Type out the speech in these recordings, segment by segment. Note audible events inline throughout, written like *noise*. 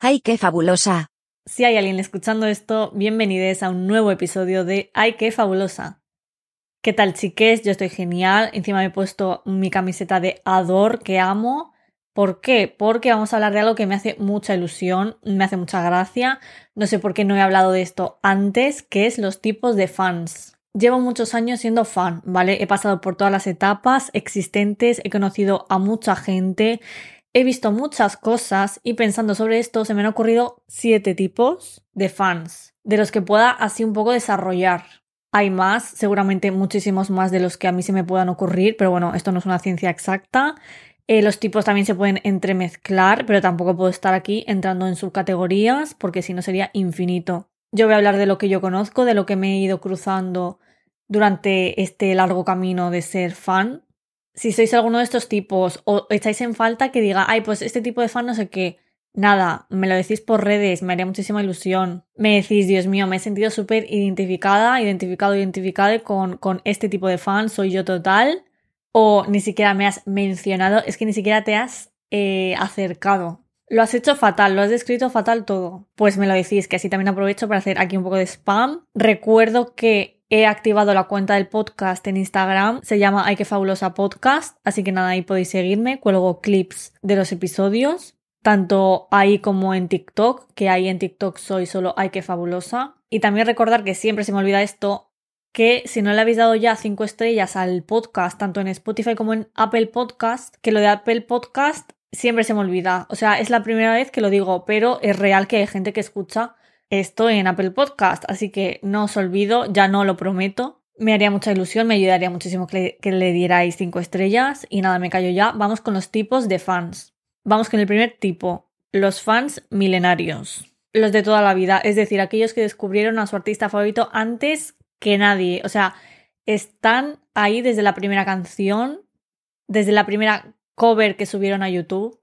¡Ay, qué fabulosa! Si hay alguien escuchando esto, bienvenidos a un nuevo episodio de ¡Ay, qué fabulosa! ¿Qué tal, chiques? Yo estoy genial. Encima me he puesto mi camiseta de Ador que amo. ¿Por qué? Porque vamos a hablar de algo que me hace mucha ilusión, me hace mucha gracia. No sé por qué no he hablado de esto antes, que es los tipos de fans. Llevo muchos años siendo fan, ¿vale? He pasado por todas las etapas existentes, he conocido a mucha gente, he visto muchas cosas y pensando sobre esto se me han ocurrido siete tipos de fans, de los que pueda así un poco desarrollar. Hay más, seguramente muchísimos más de los que a mí se me puedan ocurrir, pero bueno, esto no es una ciencia exacta. Eh, los tipos también se pueden entremezclar, pero tampoco puedo estar aquí entrando en subcategorías porque si no sería infinito. Yo voy a hablar de lo que yo conozco, de lo que me he ido cruzando durante este largo camino de ser fan. Si sois alguno de estos tipos o echáis en falta que diga, ay, pues este tipo de fan no sé qué, nada, me lo decís por redes, me haría muchísima ilusión. Me decís, Dios mío, me he sentido súper identificada, identificado, identificada con, con este tipo de fan, soy yo total. O ni siquiera me has mencionado, es que ni siquiera te has eh, acercado. Lo has hecho fatal, lo has descrito fatal todo. Pues me lo decís, que así también aprovecho para hacer aquí un poco de spam. Recuerdo que he activado la cuenta del podcast en Instagram, se llama Ay que fabulosa podcast, así que nada, ahí podéis seguirme, cuelgo clips de los episodios, tanto ahí como en TikTok, que ahí en TikTok soy solo Ay que fabulosa. Y también recordar que siempre se me olvida esto, que si no le habéis dado ya cinco estrellas al podcast, tanto en Spotify como en Apple Podcast, que lo de Apple Podcast siempre se me olvida. O sea, es la primera vez que lo digo, pero es real que hay gente que escucha esto en Apple Podcast, así que no os olvido, ya no lo prometo. Me haría mucha ilusión, me ayudaría muchísimo que le, dierais cinco estrellas y nada, me callo ya. Vamos con los tipos de fans. Vamos con el primer tipo, los fans milenarios. Los de toda la vida, es decir, aquellos que descubrieron a su artista favorito antes que nadie. O sea, están ahí desde la primera canción, desde la primera cover que subieron a YouTube.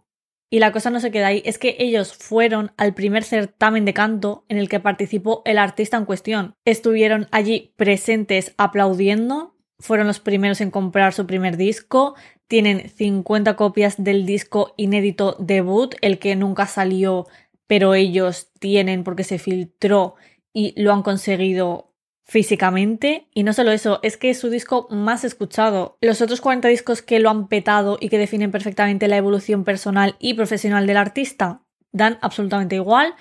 Y la cosa no se queda ahí, es que ellos fueron al primer certamen de canto en el que participó el artista en cuestión. Estuvieron allí presentes aplaudiendo, fueron los primeros en comprar su primer disco, tienen 50 copias del disco inédito debut, el que nunca salió, pero ellos tienen porque se filtró y lo han conseguido físicamente. Y no solo eso, es que es su disco más escuchado. Los otros 40 discos que lo han petado y que definen perfectamente la evolución personal y profesional del artista dan absolutamente igual.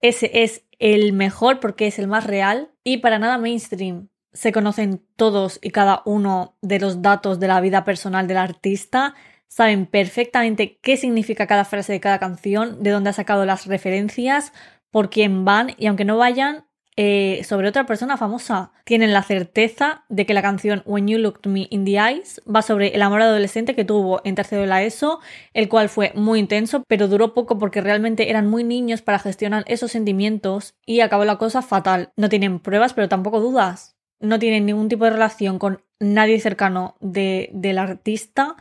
Ese es el mejor porque es el más real y para nada mainstream. Se conocen todos y cada uno de los datos de la vida personal del artista, saben perfectamente qué significa cada frase de cada canción, de dónde ha sacado las referencias, por quién van y aunque no vayan, eh, sobre otra persona famosa. Tienen la certeza de que la canción When You Looked Me in the Eyes va sobre el amor adolescente que tuvo en tercero de la ESO, el cual fue muy intenso, pero duró poco porque realmente eran muy niños para gestionar esos sentimientos y acabó la cosa fatal. No tienen pruebas, pero tampoco dudas. No tienen ningún tipo de relación con nadie cercano de, del artista,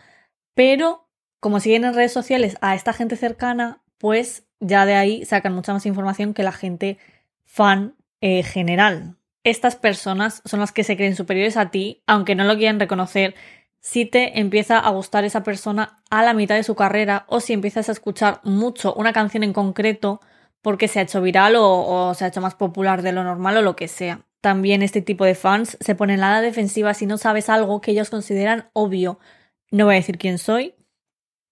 pero como siguen en redes sociales a esta gente cercana, pues ya de ahí sacan mucha más información que la gente fan eh, general. Estas personas son las que se creen superiores a ti, aunque no lo quieran reconocer, si te empieza a gustar esa persona a la mitad de su carrera o si empiezas a escuchar mucho una canción en concreto porque se ha hecho viral o, se ha hecho más popular de lo normal o lo que sea. También este tipo de fans se ponen a la defensiva si no sabes algo que ellos consideran obvio. No voy a decir quién soy.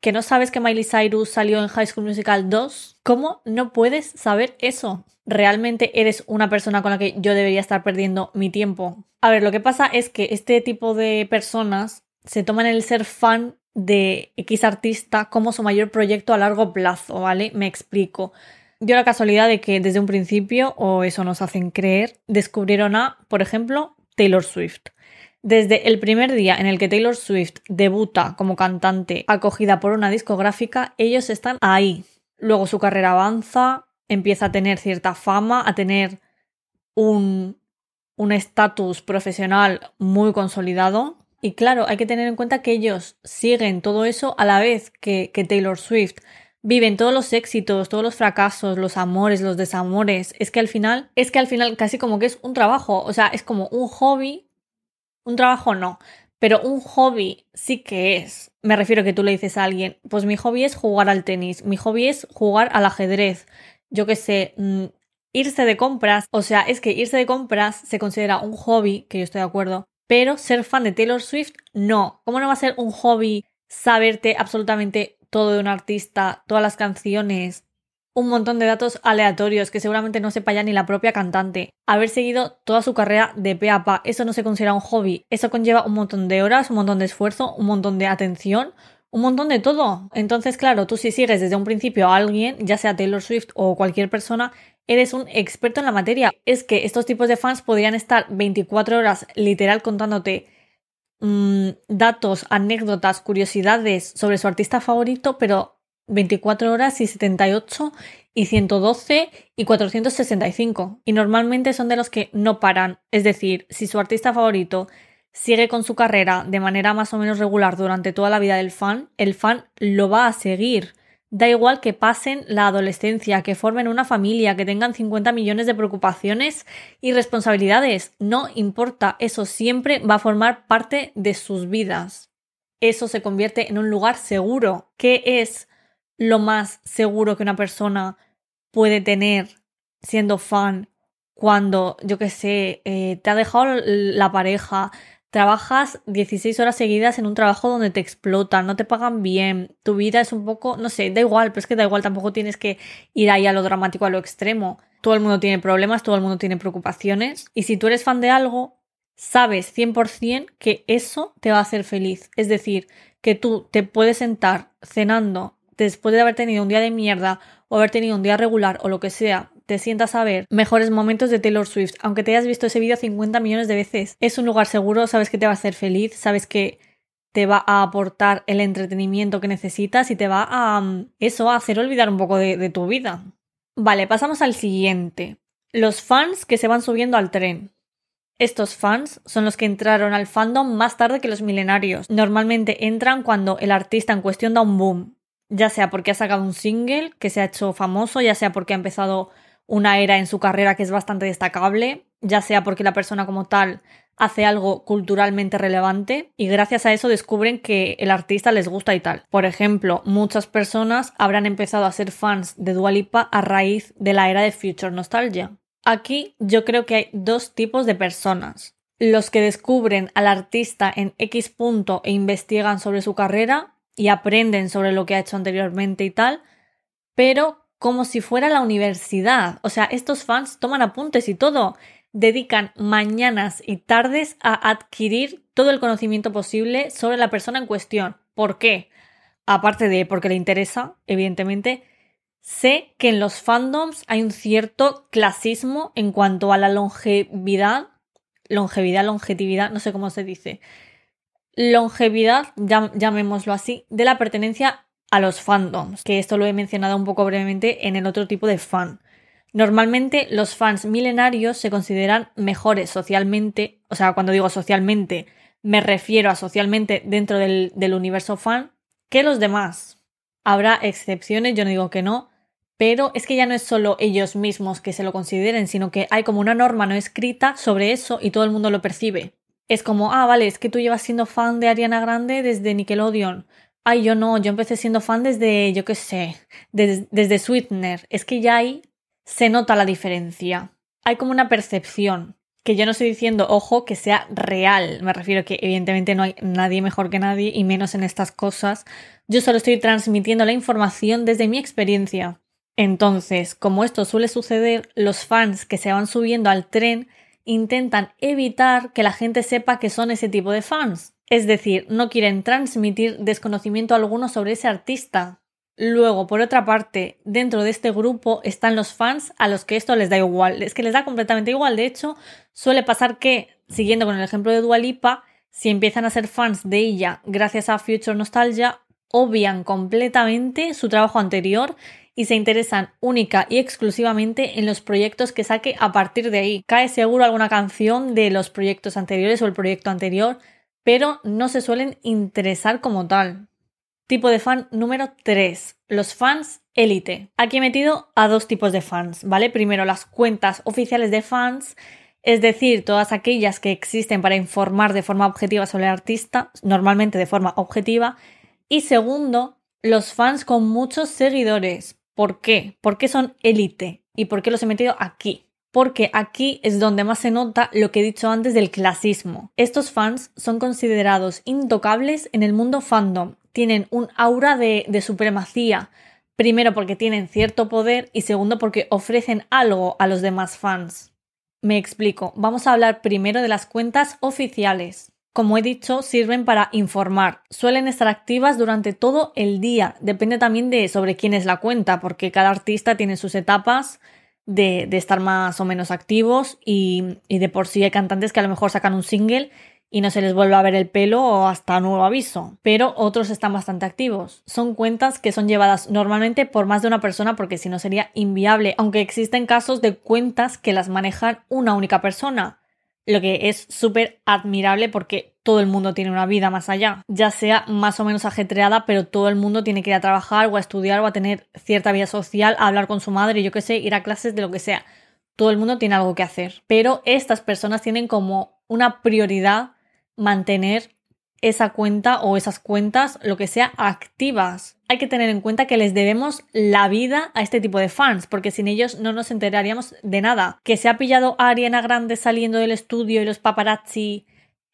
¿Que no sabes que Miley Cyrus salió en High School Musical 2? ¿Cómo no puedes saber eso? Realmente eres una persona con la que yo debería estar perdiendo mi tiempo. A ver, lo que pasa es que este tipo de personas se toman el ser fan de X artista como su mayor proyecto a largo plazo, ¿vale? Me explico. Dio la casualidad de que desde un principio, o eso nos hacen creer, descubrieron a, por ejemplo, Taylor Swift. Desde el primer día en el que Taylor Swift debuta como cantante acogida por una discográfica, ellos están ahí. Luego su carrera avanza, empieza a tener cierta fama, a tener un estatus profesional muy consolidado. Y claro, hay que tener en cuenta que ellos siguen todo eso a la vez que, que Taylor Swift. Viven todos los éxitos, todos los fracasos, los amores, los desamores. Es que al final, es que al final casi como que es un trabajo. O sea, es como un hobby. Un trabajo no. Pero un hobby sí que es. Me refiero que tú le dices a alguien, pues mi hobby es jugar al tenis, mi hobby es jugar al ajedrez, yo qué sé, mm, irse de compras. O sea, es que irse de compras se considera un hobby, que yo estoy de acuerdo, pero ser fan de Taylor Swift, no. ¿Cómo no va a ser un hobby saberte absolutamente todo de un artista, todas las canciones, un montón de datos aleatorios que seguramente no sepa ya ni la propia cantante. Haber seguido toda su carrera de pe a pa, eso no se considera un hobby. Eso conlleva un montón de horas, un montón de esfuerzo, un montón de atención, un montón de todo. Entonces, claro, tú si sigues desde un principio a alguien, ya sea Taylor Swift o cualquier persona, eres un experto en la materia. Es que estos tipos de fans podrían estar 24 horas literal contándote mm, datos, anécdotas, curiosidades sobre su artista favorito, pero 24 horas y 78 y 112 y 465. Y normalmente son de los que no paran. Es decir, si su artista favorito sigue con su carrera de manera más o menos regular durante toda la vida del fan, el fan lo va a seguir. Da igual que pasen la adolescencia, que formen una familia, que tengan 50 millones de preocupaciones y responsabilidades. No importa, eso siempre va a formar parte de sus vidas. Eso se convierte en un lugar seguro. ¿Qué es lo más seguro que una persona puede tener siendo fan cuando, yo qué sé, eh, te ha dejado la pareja, trabajas 16 horas seguidas en un trabajo donde te explotan, no te pagan bien, tu vida es un poco, no sé, da igual, pero es que da igual, tampoco tienes que ir ahí a lo dramático, a lo extremo. Todo el mundo tiene problemas, todo el mundo tiene preocupaciones, y si tú eres fan de algo, sabes 100% que eso te va a hacer feliz. Es decir, que tú te puedes sentar cenando después de haber tenido un día de mierda o haber tenido un día regular o lo que sea, te sientas a ver mejores momentos de Taylor Swift, aunque te hayas visto ese vídeo 50 millones de veces, es un lugar seguro, sabes que te va a hacer feliz, sabes que te va a aportar el entretenimiento que necesitas y te va a mm, eso, a hacer olvidar un poco de, de tu vida. Vale, pasamos al siguiente. Los fans que se van subiendo al tren. Estos fans son los que entraron al fandom más tarde que los milenarios. Normalmente entran cuando el artista en cuestión da un boom, ya sea porque ha sacado un single que se ha hecho famoso, ya sea porque ha empezado una era en su carrera que es bastante destacable, ya sea porque la persona como tal hace algo culturalmente relevante y gracias a eso descubren que el artista les gusta y tal. Por ejemplo, muchas personas habrán empezado a ser fans de Dualipa a raíz de la era de Future Nostalgia. Aquí yo creo que hay dos tipos de personas. Los que descubren al artista en X punto e investigan sobre su carrera y aprenden sobre lo que ha hecho anteriormente y tal, pero como si fuera la universidad. O sea, estos fans toman apuntes y todo. Dedican mañanas y tardes a adquirir todo el conocimiento posible sobre la persona en cuestión. ¿Por qué? Aparte de porque le interesa, evidentemente, sé que en los fandoms hay un cierto clasismo en cuanto a la longevidad, longevidad, longevidad, no sé cómo se dice, longevidad, llamémoslo así, de la pertenencia a los fandoms, que esto lo he mencionado un poco brevemente en el otro tipo de fan. Normalmente los fans milenarios se consideran mejores socialmente, o sea, cuando digo socialmente, me refiero a socialmente dentro del, universo fan, que los demás. Habrá excepciones, yo no digo que no, pero es que ya no es solo ellos mismos que se lo consideren, sino que hay como una norma no escrita sobre eso y todo el mundo lo percibe es como, ah, vale, es que tú llevas siendo fan de Ariana Grande desde Nickelodeon. Ay, yo no, yo empecé siendo fan desde, yo qué sé, desde, Sweetener. Es que ya ahí se nota la diferencia. Hay como una percepción, que yo no estoy diciendo, ojo, que sea real. Me refiero que evidentemente no hay nadie mejor que nadie y menos en estas cosas. Yo solo estoy transmitiendo la información desde mi experiencia. Entonces, como esto suele suceder, los fans que se van subiendo al tren intentan evitar que la gente sepa que son ese tipo de fans. Es decir, no quieren transmitir desconocimiento alguno sobre ese artista. Luego, por otra parte, dentro de este grupo están los fans a los que esto les da igual. Es que les da completamente igual. De hecho, suele pasar que, siguiendo con el ejemplo de Dualipa, si empiezan a ser fans de ella gracias a Future Nostalgia, obvian completamente su trabajo anterior y se interesan única y exclusivamente en los proyectos que saque a partir de ahí. Cae seguro alguna canción de los proyectos anteriores o el proyecto anterior, pero no se suelen interesar como tal. Tipo de fan número 3. Los fans élite. Aquí he metido a dos tipos de fans, ¿vale? Primero las cuentas oficiales de fans, es decir, todas aquellas que existen para informar de forma objetiva sobre el artista, normalmente de forma objetiva. Y segundo, los fans con muchos seguidores. ¿Por qué? ¿Por qué son élite? ¿Y por qué los he metido aquí? Porque aquí es donde más se nota lo que he dicho antes del clasismo. Estos fans son considerados intocables en el mundo fandom. Tienen un aura de, de supremacía. Primero porque tienen cierto poder y segundo porque ofrecen algo a los demás fans. Me explico. Vamos a hablar primero de las cuentas oficiales. Como he dicho, sirven para informar. Suelen estar activas durante todo el día. Depende también de sobre quién es la cuenta, porque cada artista tiene sus etapas de, estar más o menos activos y, y, de por sí hay cantantes que a lo mejor sacan un single y no se les vuelve a ver el pelo o hasta nuevo aviso. Pero otros están bastante activos. Son cuentas que son llevadas normalmente por más de una persona porque si no sería inviable, aunque existen casos de cuentas que las manejan una única persona lo que es súper admirable porque todo el mundo tiene una vida más allá, ya sea más o menos ajetreada, pero todo el mundo tiene que ir a trabajar o a estudiar o a tener cierta vida social, a hablar con su madre, yo qué sé, ir a clases de lo que sea. Todo el mundo tiene algo que hacer, pero estas personas tienen como una prioridad mantener esa cuenta o esas cuentas, lo que sea, activas. Hay que tener en cuenta que les debemos la vida a este tipo de fans, porque sin ellos no nos enteraríamos de nada. Que se ha pillado a Ariana Grande saliendo del estudio y los paparazzi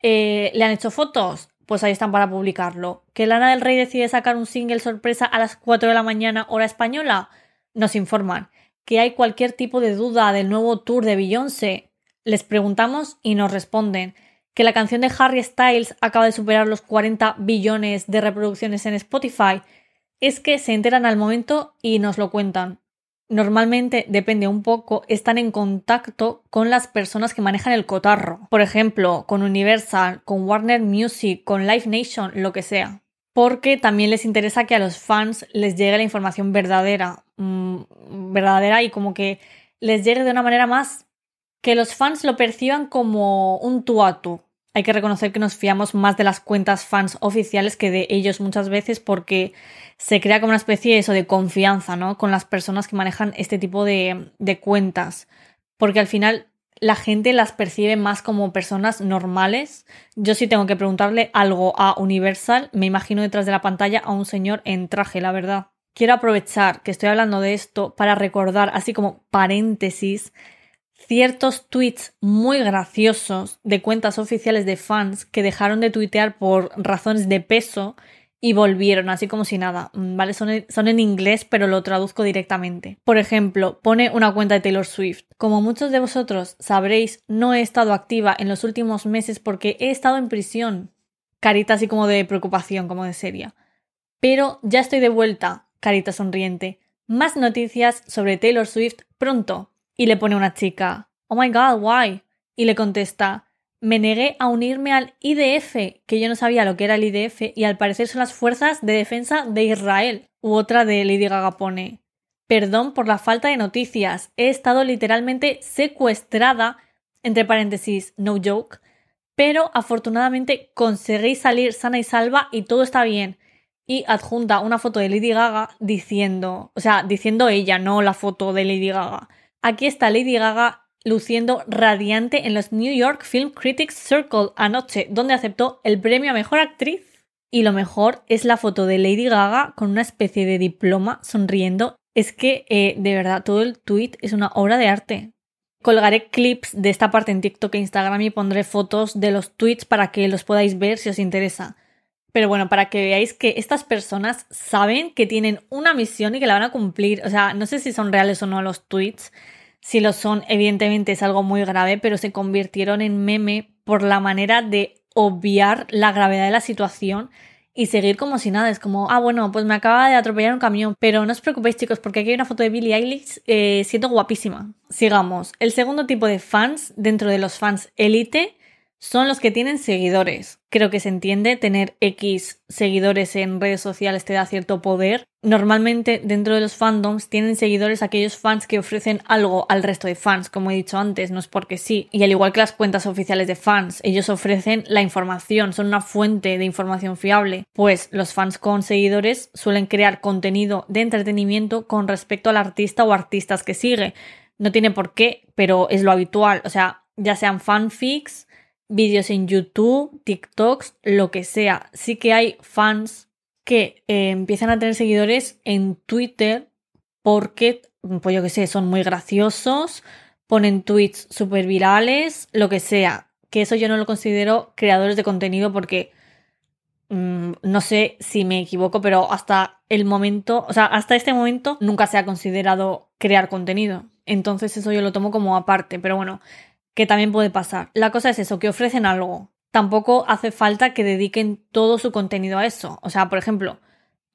eh, le han hecho fotos, pues ahí están para publicarlo. Que Lana del Rey decide sacar un single sorpresa a las 4 de la mañana hora española, nos informan. Que hay cualquier tipo de duda del nuevo tour de Beyoncé, les preguntamos y nos responden que la canción de Harry Styles acaba de superar los 40 billones de reproducciones en Spotify, es que se enteran al momento y nos lo cuentan. Normalmente, depende un poco, están en contacto con las personas que manejan el cotarro. Por ejemplo, con Universal, con Warner Music, con Live Nation, lo que sea. Porque también les interesa que a los fans les llegue la información verdadera. Mmm, verdadera y como que les llegue de una manera más que los fans lo perciban como un tú a tú. Hay que reconocer que nos fiamos más de las cuentas fans oficiales que de ellos muchas veces porque se crea como una especie de eso de confianza, ¿no? Con las personas que manejan este tipo de, de cuentas. Porque al final la gente las percibe más como personas normales. Yo sí tengo que preguntarle algo a Universal, me imagino detrás de la pantalla a un señor en traje, la verdad. Quiero aprovechar que estoy hablando de esto para recordar, así como paréntesis, ciertos tweets muy graciosos de cuentas oficiales de fans que dejaron de tuitear por razones de peso y volvieron, así como si nada. Mm, ¿Vale? Son son en, inglés, pero lo traduzco directamente. Por ejemplo, pone una cuenta de Taylor Swift. Como muchos de vosotros sabréis, no he estado activa en los últimos meses porque he estado en prisión. Carita así como de preocupación, como de seria. Pero ya estoy de vuelta, carita sonriente. Más noticias sobre Taylor Swift pronto. Y le pone una chica, Oh my god, why? Y le contesta, me negué a unirme al IDF, que yo no sabía lo que era el IDF, y al parecer son las Fuerzas de Defensa de Israel. U otra de Lady Gaga pone, perdón por la falta de noticias, he estado literalmente secuestrada, entre paréntesis, no joke, pero afortunadamente conseguí salir sana y salva y todo está bien. Y adjunta una foto de Lady Gaga diciendo, o sea, diciendo ella, no la foto de Lady Gaga Aquí está Lady Gaga luciendo radiante en los New York Film Critics Circle anoche, donde aceptó el premio a Mejor Actriz. Y lo mejor es la foto de Lady Gaga con una especie de diploma sonriendo. Es que, eh, de verdad, todo el tweet es una obra de arte. Colgaré clips de esta parte en TikTok e Instagram y pondré fotos de los tweets para que los podáis ver si os interesa. Pero bueno, para que veáis que estas personas saben que tienen una misión y que la van a cumplir. O sea, no sé si son reales o no los tweets. Si lo son, evidentemente es algo muy grave, pero se convirtieron en meme por la manera de obviar la gravedad de la situación y seguir como si nada. Es como, ah, bueno, pues me acaba de atropellar un camión. Pero no os preocupéis, chicos, porque aquí hay una foto de Billie Eilish eh, siendo guapísima. Sigamos. El segundo tipo de fans dentro de los fans élite son los que tienen seguidores. Creo que se entiende, tener X seguidores en redes sociales te da cierto poder. Normalmente dentro de los fandoms tienen seguidores aquellos fans que ofrecen algo al resto de fans, como he dicho antes, no es porque sí. Y al igual que las cuentas oficiales de fans, ellos ofrecen la información, son una fuente de información fiable. Pues los fans con seguidores suelen crear contenido de entretenimiento con respecto al artista o artistas que sigue. No tiene por qué, pero es lo habitual. O sea, ya sean fanfics, vídeos en YouTube, TikToks, lo que sea. Sí que hay fans que eh, empiezan a tener seguidores en Twitter porque, pues yo qué sé, son muy graciosos, ponen tweets súper virales, lo que sea. Que eso yo no lo considero creadores de contenido porque mm, no sé si me equivoco, pero hasta el momento, o sea, hasta este momento nunca se ha considerado crear contenido. Entonces eso yo lo tomo como aparte, pero bueno, que también puede pasar. La cosa es eso, que ofrecen algo. Tampoco hace falta que dediquen todo su contenido a eso. O sea, por ejemplo,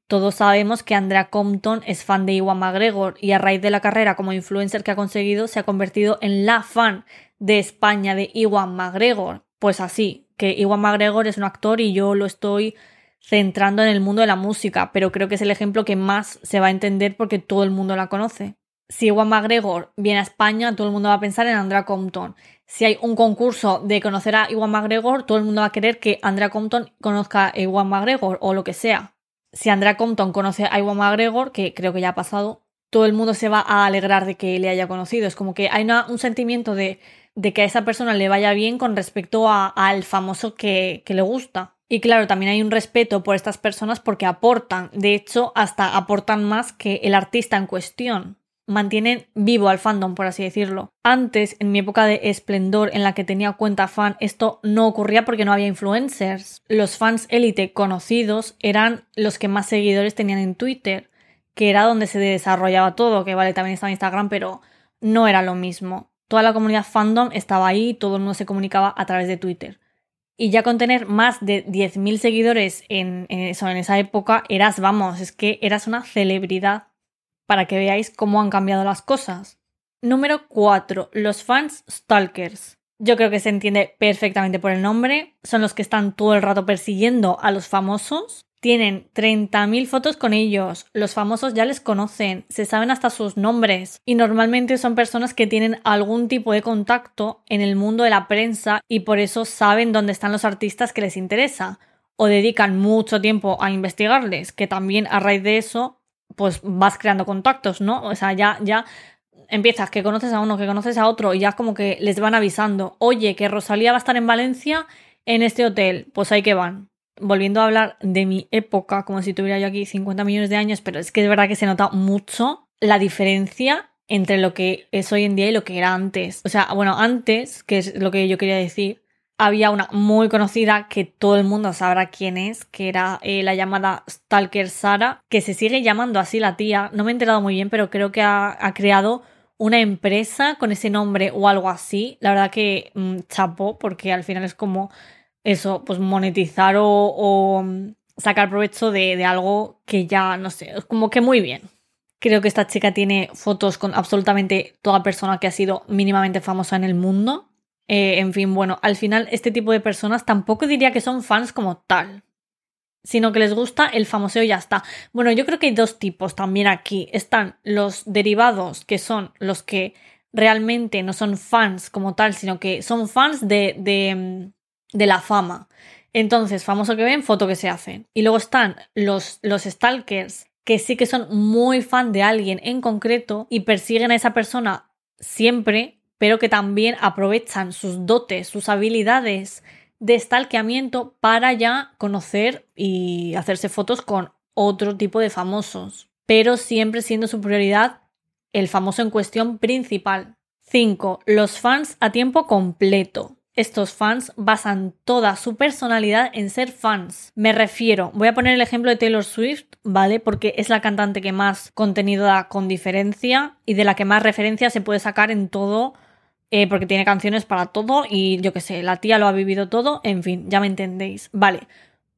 todos sabemos que Andrea Compton es fan de Iwan McGregor y a raíz de la carrera como influencer que ha conseguido se ha convertido en la fan de España de Iwan McGregor. Pues así, que Iwan McGregor es un actor y yo lo estoy centrando en el mundo de la música, pero creo que es el ejemplo que más se va a entender porque todo el mundo la conoce. Si Iwan McGregor viene a España, todo el mundo va a pensar en Andrea Compton. Si hay un concurso de conocer a Iwan McGregor, todo el mundo va a querer que Andrea Compton conozca a Iwan McGregor o lo que sea si Andrea Compton conoce a Iwan McGregor, que creo que ya ha pasado, todo el mundo se va a alegrar de que le haya conocido. Es como que hay un sentimiento de, que a esa persona le vaya bien con respecto al famoso que, que le gusta. Y claro, también hay un respeto por estas personas porque aportan, de hecho, hasta aportan más que el artista en cuestión mantienen vivo al fandom, por así decirlo. Antes, en mi época de esplendor en la que tenía cuenta fan, esto no ocurría porque no había influencers. Los fans élite conocidos eran los que más seguidores tenían en Twitter, que era donde se desarrollaba todo, que vale, también estaba en Instagram, pero no era lo mismo. Toda la comunidad fandom estaba ahí, todo el mundo se comunicaba a través de Twitter. Y ya con tener más de 10.000 seguidores en, eso, en esa época, eras, vamos, es que eras una celebridad para que veáis cómo han cambiado las cosas. Número 4. Los fans stalkers. Yo creo que se entiende perfectamente por el nombre. Son los que están todo el rato persiguiendo a los famosos. Tienen 30.000 fotos con ellos. Los famosos ya les conocen, se saben hasta sus nombres. Y normalmente son personas que tienen algún tipo de contacto en el mundo de la prensa y por eso saben dónde están los artistas que les interesa. O dedican mucho tiempo a investigarles, que también a raíz de eso pues vas creando contactos, ¿no? O sea, ya, ya empiezas que conoces a uno, que conoces a otro y ya como que les van avisando, oye, que Rosalía va a estar en Valencia en este hotel, pues ahí que van. Volviendo a hablar de mi época, como si tuviera yo aquí 50 millones de años, pero es que es verdad que se nota mucho la diferencia entre lo que es hoy en día y lo que era antes. O sea, bueno, antes, que es lo que yo quería decir, había una muy conocida que todo el mundo sabrá quién es, que era eh, la llamada Stalker Sara, que se sigue llamando así la tía. No me he enterado muy bien, pero creo que ha, creado una empresa con ese nombre o algo así. La verdad que mm, chapó, porque al final es como eso, pues monetizar o, mm, sacar provecho de, de algo que ya, no sé, es como que muy bien. Creo que esta chica tiene fotos con absolutamente toda persona que ha sido mínimamente famosa en el mundo. Eh, en fin, bueno, al final este tipo de personas tampoco diría que son fans como tal, sino que les gusta el famoseo y ya está. Bueno, yo creo que hay dos tipos también aquí. Están los derivados, que son los que realmente no son fans como tal, sino que son fans de, de, de la fama. Entonces, famoso que ven, foto que se hacen. Y luego están los, los stalkers, que sí que son muy fan de alguien en concreto y persiguen a esa persona siempre pero que también aprovechan sus dotes, sus habilidades de stalkeamiento para ya conocer y hacerse fotos con otro tipo de famosos, pero siempre siendo su prioridad el famoso en cuestión principal. 5. Los fans a tiempo completo. Estos fans basan toda su personalidad en ser fans. Me refiero, voy a poner el ejemplo de Taylor Swift, ¿vale? Porque es la cantante que más contenido da con diferencia y de la que más referencia se puede sacar en todo eh, porque tiene canciones para todo y yo qué sé, la tía lo ha vivido todo, en fin, ya me entendéis. Vale,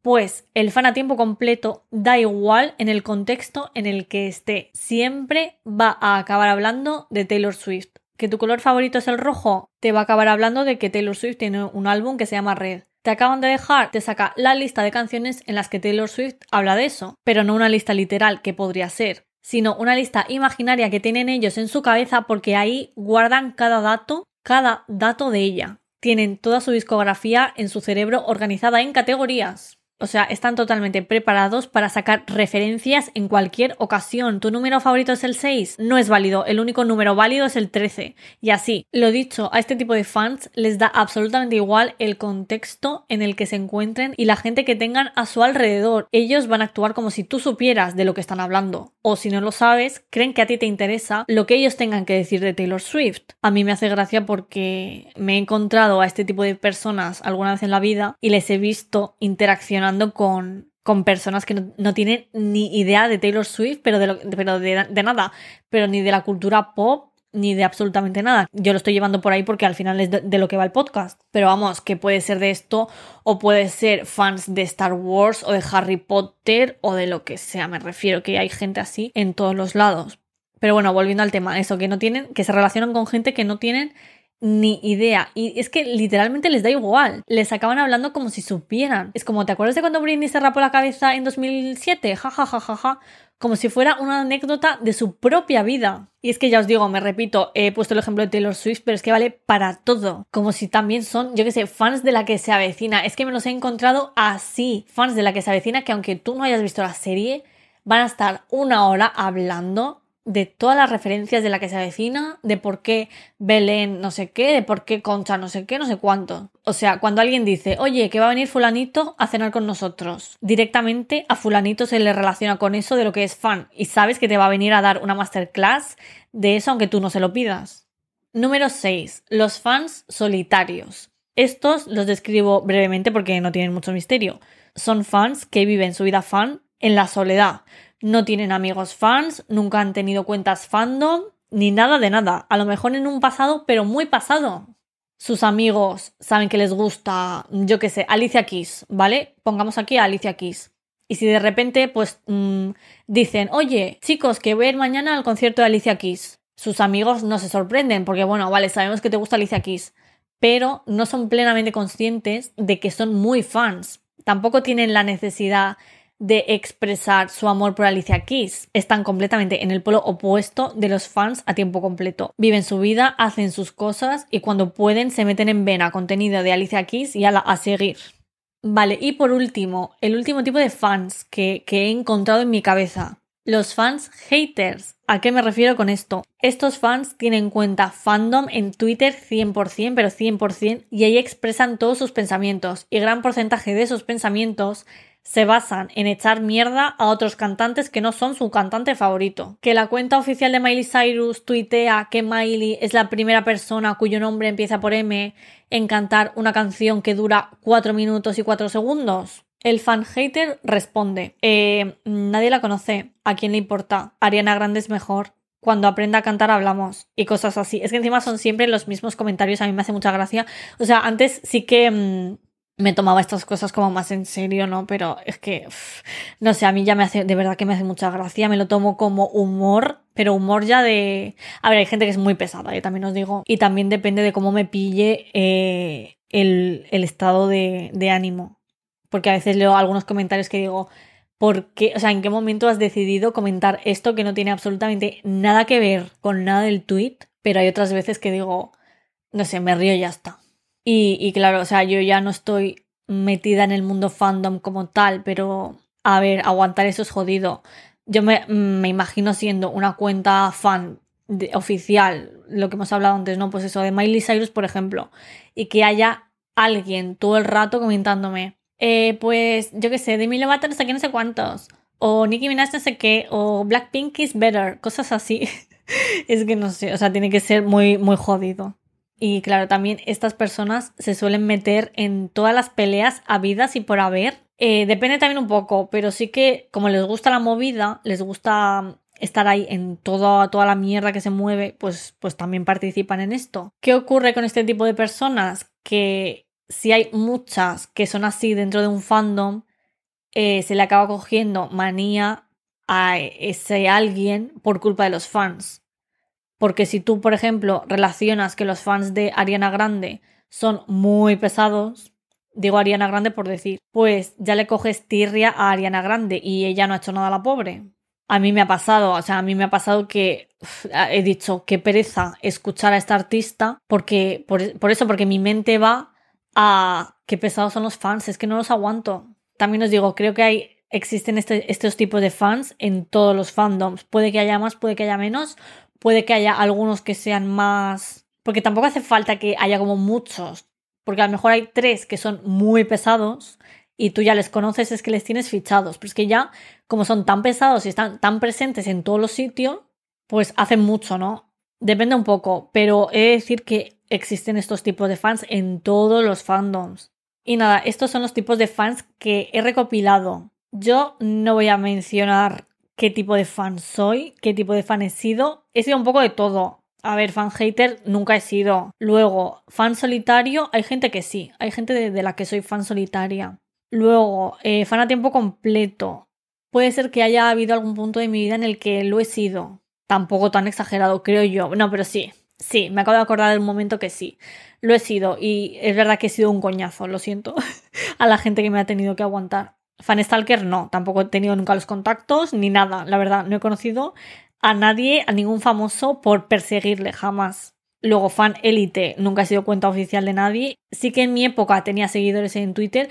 pues el fan a tiempo completo da igual en el contexto en el que esté, siempre va a acabar hablando de Taylor Swift. ¿Que tu color favorito es el rojo? Te va a acabar hablando de que Taylor Swift tiene un álbum que se llama Red. Te acaban de dejar, te saca la lista de canciones en las que Taylor Swift habla de eso, pero no una lista literal que podría ser sino una lista imaginaria que tienen ellos en su cabeza porque ahí guardan cada dato, cada dato de ella. Tienen toda su discografía en su cerebro organizada en categorías. O sea, están totalmente preparados para sacar referencias en cualquier ocasión. ¿Tu número favorito es el 6? No es válido, el único número válido es el 13. Y así, lo dicho, a este tipo de fans les da absolutamente igual el contexto en el que se encuentren y la gente que tengan a su alrededor. Ellos van a actuar como si tú supieras de lo que están hablando o si no lo sabes, creen que a ti te interesa lo que ellos tengan que decir de Taylor Swift. A mí me hace gracia porque me he encontrado a este tipo de personas alguna vez en la vida y les he visto con, con personas que no, tienen ni idea de Taylor Swift, pero, de, pero de, nada, pero ni de la cultura pop, ni de absolutamente nada. Yo lo estoy llevando por ahí porque al final es de, lo que va el podcast. Pero vamos, que puede ser de esto o puede ser fans de Star Wars o de Harry Potter o de lo que sea. Me refiero que hay gente así en todos los lados. Pero bueno, volviendo al tema, eso, que no tienen, que se relacionan con gente que no tienen ni idea. Y es que literalmente les da igual. Les acaban hablando como si supieran. Es como, ¿te acuerdas de cuando Britney se rapó la cabeza en 2007? Ja, ja, ja, ja, ja. Como si fuera una anécdota de su propia vida. Y es que ya os digo, me repito, he puesto el ejemplo de Taylor Swift, pero es que vale para todo. Como si también son, yo que sé, fans de la que se avecina. Es que me los he encontrado así. Fans de la que se avecina que aunque tú no hayas visto la serie, van a estar una hora hablando de todas las referencias de la que se avecina, de por qué Belén no sé qué, de por qué Concha no sé qué, no sé cuánto. O sea, cuando alguien dice, oye, que va a venir fulanito a cenar con nosotros, directamente a fulanito se le relaciona con eso de lo que es fan y sabes que te va a venir a dar una masterclass de eso aunque tú no se lo pidas. Número 6. Los fans solitarios. Estos los describo brevemente porque no tienen mucho misterio. Son fans que viven su vida fan en la soledad no tienen amigos fans, nunca han tenido cuentas fandom, ni nada de nada. A lo mejor en un pasado, pero muy pasado. Sus amigos saben que les gusta, yo qué sé, Alicia Keys, ¿vale? Pongamos aquí a Alicia Keys. Y si de repente, pues, mm, dicen, oye, chicos, que voy a ir mañana al concierto de Alicia Keys. Sus amigos no se sorprenden, porque bueno, vale, sabemos que te gusta Alicia Keys, pero no son plenamente conscientes de que son muy fans. Tampoco tienen la necesidad de expresar su amor por Alicia Keys. Están completamente en el polo opuesto de los fans a tiempo completo. Viven su vida, hacen sus cosas y cuando pueden se meten en vena contenido de Alicia Keys y a, a seguir. Vale, y por último, el último tipo de fans que, que he encontrado en mi cabeza. Los fans haters. ¿A qué me refiero con esto? Estos fans tienen cuenta fandom en Twitter 100%, pero 100%, y ahí expresan todos sus pensamientos, y gran porcentaje de esos pensamientos se basan en echar mierda a otros cantantes que no son su cantante favorito. Que la cuenta oficial de Miley Cyrus tuitea que Miley es la primera persona cuyo nombre empieza por M en cantar una canción que dura 4 minutos y 4 segundos. El fan hater responde, eh, nadie la conoce, ¿a quién le importa? Ariana Grande es mejor. Cuando aprenda a cantar hablamos y cosas así. Es que encima son siempre los mismos comentarios, a mí me hace mucha gracia. O sea, antes sí que... Mm, me tomaba estas cosas como más en serio, ¿no? Pero es que, no sé, a mí ya me hace, de verdad que me hace mucha gracia, me lo tomo como humor, pero humor ya de... A ver, hay gente que es muy pesada, yo también os digo, y también depende de cómo me pille eh, el, el, estado de, de ánimo, porque a veces leo algunos comentarios que digo, ¿por qué? O sea, ¿en qué momento has decidido comentar esto que no tiene absolutamente nada que ver con nada del tweet? Pero hay otras veces que digo, no sé, me río y ya está. Y, claro, o sea, yo ya no estoy metida en el mundo fandom como tal, pero a ver, aguantar eso es jodido. Yo me, me imagino siendo una cuenta fan oficial, lo que hemos hablado antes, ¿no? Pues eso, de Miley Cyrus, por ejemplo, y que haya alguien todo el rato comentándome, eh, pues yo qué sé, Demi Lovato no sé qué, no sé cuántos, o Nicki Minaj no sé qué, o Blackpink is better, cosas así. *laughs* es que no sé, o sea, tiene que ser muy, muy jodido. Y claro, también estas personas se suelen meter en todas las peleas habidas y por haber. Eh, depende también un poco, pero sí que como les gusta la movida, les gusta estar ahí en toda, toda la mierda que se mueve, pues, pues también participan en esto. ¿Qué ocurre con este tipo de personas? Que si hay muchas que son así dentro de un fandom, eh, se le acaba cogiendo manía a ese alguien por culpa de los fans. Porque si tú, por ejemplo, relacionas que los fans de Ariana Grande son muy pesados, digo Ariana Grande por decir, pues ya le coges tirria a Ariana Grande y ella no ha hecho nada a la pobre. A mí me ha pasado, o sea, a mí me ha pasado que he dicho qué pereza escuchar a esta artista porque por, eso, porque mi mente va a qué pesados son los fans, es que no los aguanto. También os digo, creo que hay existen este, estos tipos de fans en todos los fandoms. Puede que haya más, puede que haya menos, puede que haya algunos que sean más... Porque tampoco hace falta que haya como muchos, porque a lo mejor hay tres que son muy pesados y tú ya les conoces, es que les tienes fichados. Pero es que ya, como son tan pesados y están tan presentes en todos los sitios, pues hacen mucho, ¿no? Depende un poco, pero he de decir que existen estos tipos de fans en todos los fandoms. Y nada, estos son los tipos de fans que he recopilado. Yo no voy a mencionar qué tipo de fan soy, qué tipo de fan he sido. He sido un poco de todo. A ver, fan hater nunca he sido. Luego, fan solitario, hay gente que sí, hay gente de, la que soy fan solitaria. Luego, eh, fan a tiempo completo. Puede ser que haya habido algún punto de mi vida en el que lo he sido. Tampoco tan exagerado, creo yo. No, pero sí. Sí, me acabo de acordar de un momento que sí. Lo he sido y es verdad que he sido un coñazo, lo siento, *laughs* a la gente que me ha tenido que aguantar. Fan Stalker no, tampoco he tenido nunca los contactos ni nada, la verdad, no he conocido a nadie, a ningún famoso por perseguirle jamás. Luego, fan élite, nunca he sido cuenta oficial de nadie. Sí que en mi época tenía seguidores en Twitter.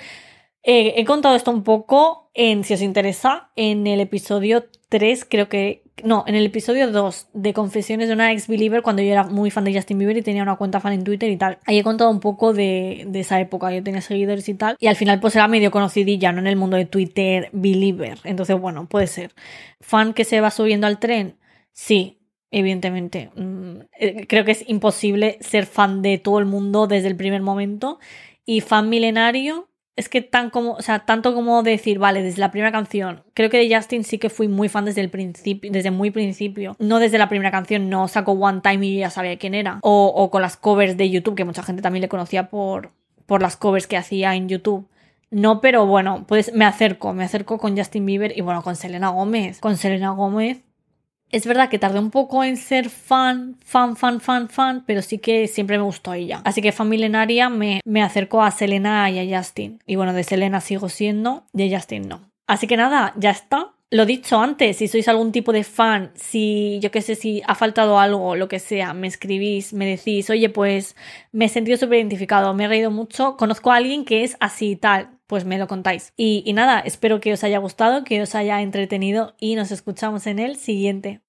Eh, he contado esto un poco en, si os interesa, en el episodio 3, creo que no, en el episodio 2 de Confesiones de una ex-believer, cuando yo era muy fan de Justin Bieber y tenía una cuenta fan en Twitter y tal. Ahí he contado un poco de, esa época, yo tenía seguidores y tal. Y al final pues era medio conocidilla, ¿no? En el mundo de Twitter, believer. Entonces, bueno, puede ser. ¿Fan que se va subiendo al tren? Sí, evidentemente. Mm, eh, creo que es imposible ser fan de todo el mundo desde el primer momento. Y fan milenario, es que tan como, o sea, tanto como decir, vale, desde la primera canción, creo que de Justin sí que fui muy fan desde el principio, desde muy principio. No desde la primera canción, no sacó One Time y ya sabía quién era. O, o, con las covers de YouTube, que mucha gente también le conocía por, por las covers que hacía en YouTube. No, pero bueno, pues me acerco, me acerco con Justin Bieber y bueno, con Selena Gómez. Con Selena Gómez es verdad que tardé un poco en ser fan, fan, fan, fan, fan, pero sí que siempre me gustó ella. Así que fan milenaria me, me acercó a Selena y a Justin. Y bueno, de Selena sigo siendo, de Justin no. Así que nada, ya está. Lo dicho antes, si sois algún tipo de fan, si yo qué sé, si ha faltado algo, lo que sea, me escribís, me decís, oye, pues me he sentido súper identificado, me he reído mucho, conozco a alguien que es así y tal, pues me lo contáis. Y, y nada, espero que os haya gustado, que os haya entretenido y nos escuchamos en el siguiente.